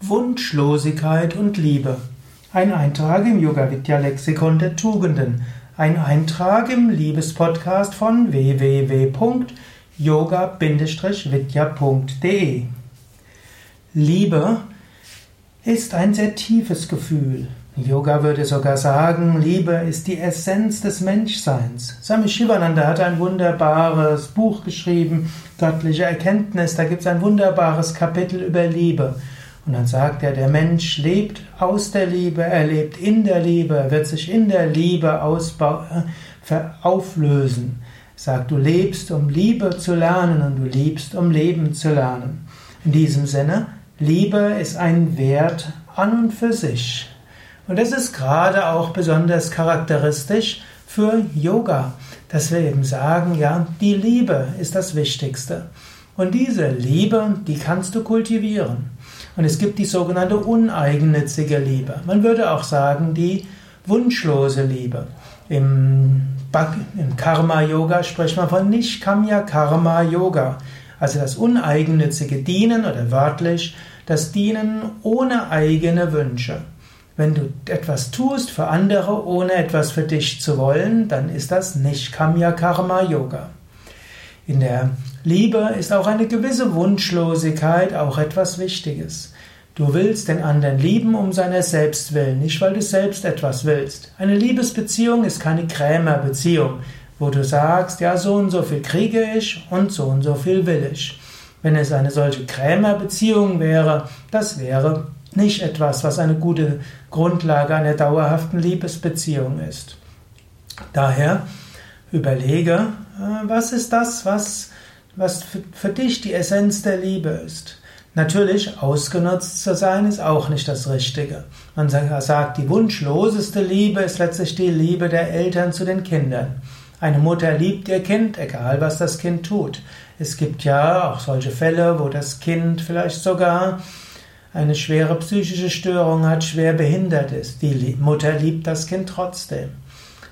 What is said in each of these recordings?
Wunschlosigkeit und Liebe. Ein Eintrag im Yoga Vidya Lexikon der Tugenden. Ein Eintrag im Liebespodcast von www.yoga-vidya.de. Liebe ist ein sehr tiefes Gefühl. Yoga würde sogar sagen, Liebe ist die Essenz des Menschseins. Swami Shivananda hat ein wunderbares Buch geschrieben, Göttliche Erkenntnis. Da gibt es ein wunderbares Kapitel über Liebe. Und dann sagt er, der Mensch lebt aus der Liebe, er lebt in der Liebe, er wird sich in der Liebe äh, auflösen. Er sagt, du lebst, um Liebe zu lernen und du liebst, um Leben zu lernen. In diesem Sinne, Liebe ist ein Wert an und für sich. Und das ist gerade auch besonders charakteristisch für Yoga, dass wir eben sagen, ja, die Liebe ist das Wichtigste. Und diese Liebe, die kannst du kultivieren. Und es gibt die sogenannte uneigennützige Liebe. Man würde auch sagen, die wunschlose Liebe. Im, im Karma-Yoga spricht man von Nishkamya-Karma-Yoga. Also das uneigennützige Dienen oder wörtlich das Dienen ohne eigene Wünsche. Wenn du etwas tust für andere, ohne etwas für dich zu wollen, dann ist das Nishkamya Karma Yoga. In der Liebe ist auch eine gewisse Wunschlosigkeit auch etwas Wichtiges. Du willst den anderen lieben um seiner selbst willen, nicht weil du selbst etwas willst. Eine Liebesbeziehung ist keine Krämerbeziehung, wo du sagst, ja, so und so viel kriege ich und so und so viel will ich. Wenn es eine solche Krämerbeziehung wäre, das wäre nicht etwas, was eine gute Grundlage einer dauerhaften Liebesbeziehung ist. Daher überlege, äh, was ist das, was was für dich die Essenz der Liebe ist. Natürlich, ausgenutzt zu sein, ist auch nicht das Richtige. Man sagt, die wunschloseste Liebe ist letztlich die Liebe der Eltern zu den Kindern. Eine Mutter liebt ihr Kind, egal was das Kind tut. Es gibt ja auch solche Fälle, wo das Kind vielleicht sogar eine schwere psychische Störung hat, schwer behindert ist. Die Mutter liebt das Kind trotzdem.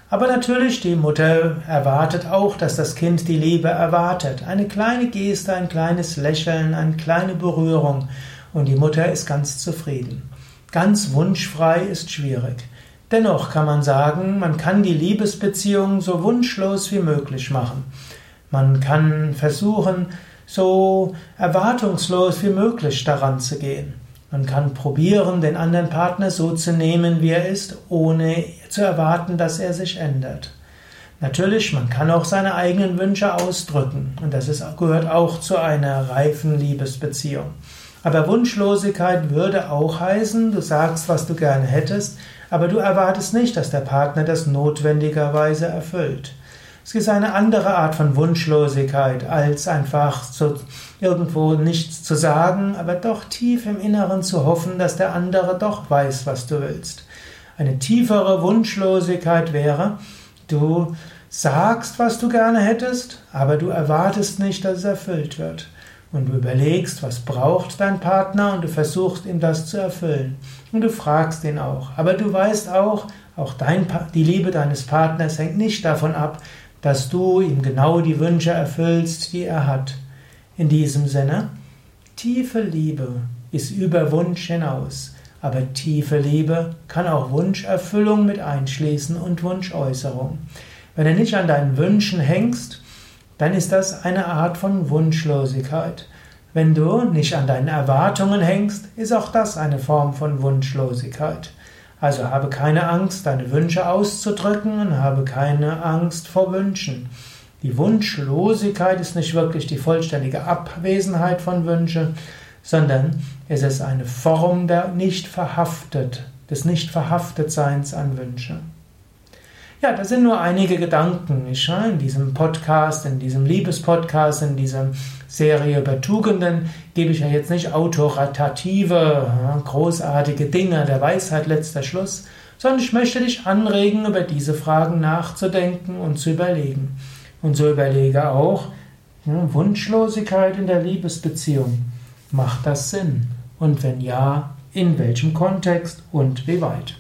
Aber natürlich, die Mutter erwartet auch, dass das Kind die Liebe erwartet. Eine kleine Geste, ein kleines Lächeln, eine kleine Berührung und die Mutter ist ganz zufrieden. Ganz wunschfrei ist schwierig. Dennoch kann man sagen, man kann die Liebesbeziehung so wunschlos wie möglich machen. Man kann versuchen, so erwartungslos wie möglich daran zu gehen. Man kann probieren, den anderen Partner so zu nehmen, wie er ist, ohne zu erwarten, dass er sich ändert. Natürlich, man kann auch seine eigenen Wünsche ausdrücken und das ist, gehört auch zu einer reifen Liebesbeziehung. Aber Wunschlosigkeit würde auch heißen, du sagst, was du gerne hättest, aber du erwartest nicht, dass der Partner das notwendigerweise erfüllt. Es ist eine andere Art von Wunschlosigkeit, als einfach zu, irgendwo nichts zu sagen, aber doch tief im Inneren zu hoffen, dass der andere doch weiß, was du willst. Eine tiefere Wunschlosigkeit wäre, du sagst, was du gerne hättest, aber du erwartest nicht, dass es erfüllt wird. Und du überlegst, was braucht dein Partner und du versuchst ihm das zu erfüllen. Und du fragst ihn auch. Aber du weißt auch, auch dein, die Liebe deines Partners hängt nicht davon ab, dass du ihm genau die Wünsche erfüllst, die er hat. In diesem Sinne, tiefe Liebe ist über Wunsch hinaus, aber tiefe Liebe kann auch Wunscherfüllung mit einschließen und Wunschäußerung. Wenn du nicht an deinen Wünschen hängst, dann ist das eine Art von Wunschlosigkeit. Wenn du nicht an deinen Erwartungen hängst, ist auch das eine Form von Wunschlosigkeit. Also habe keine Angst, deine Wünsche auszudrücken und habe keine Angst vor Wünschen. Die Wunschlosigkeit ist nicht wirklich die vollständige Abwesenheit von Wünschen, sondern es ist eine Form der nicht verhaftet, des nicht verhaftetseins an Wünsche. Ja, das sind nur einige Gedanken in diesem Podcast, in diesem Liebespodcast, in dieser Serie über Tugenden gebe ich ja jetzt nicht autoritative, großartige Dinge der Weisheit letzter Schluss, sondern ich möchte dich anregen, über diese Fragen nachzudenken und zu überlegen. Und so überlege auch, Wunschlosigkeit in der Liebesbeziehung, macht das Sinn? Und wenn ja, in welchem Kontext und wie weit?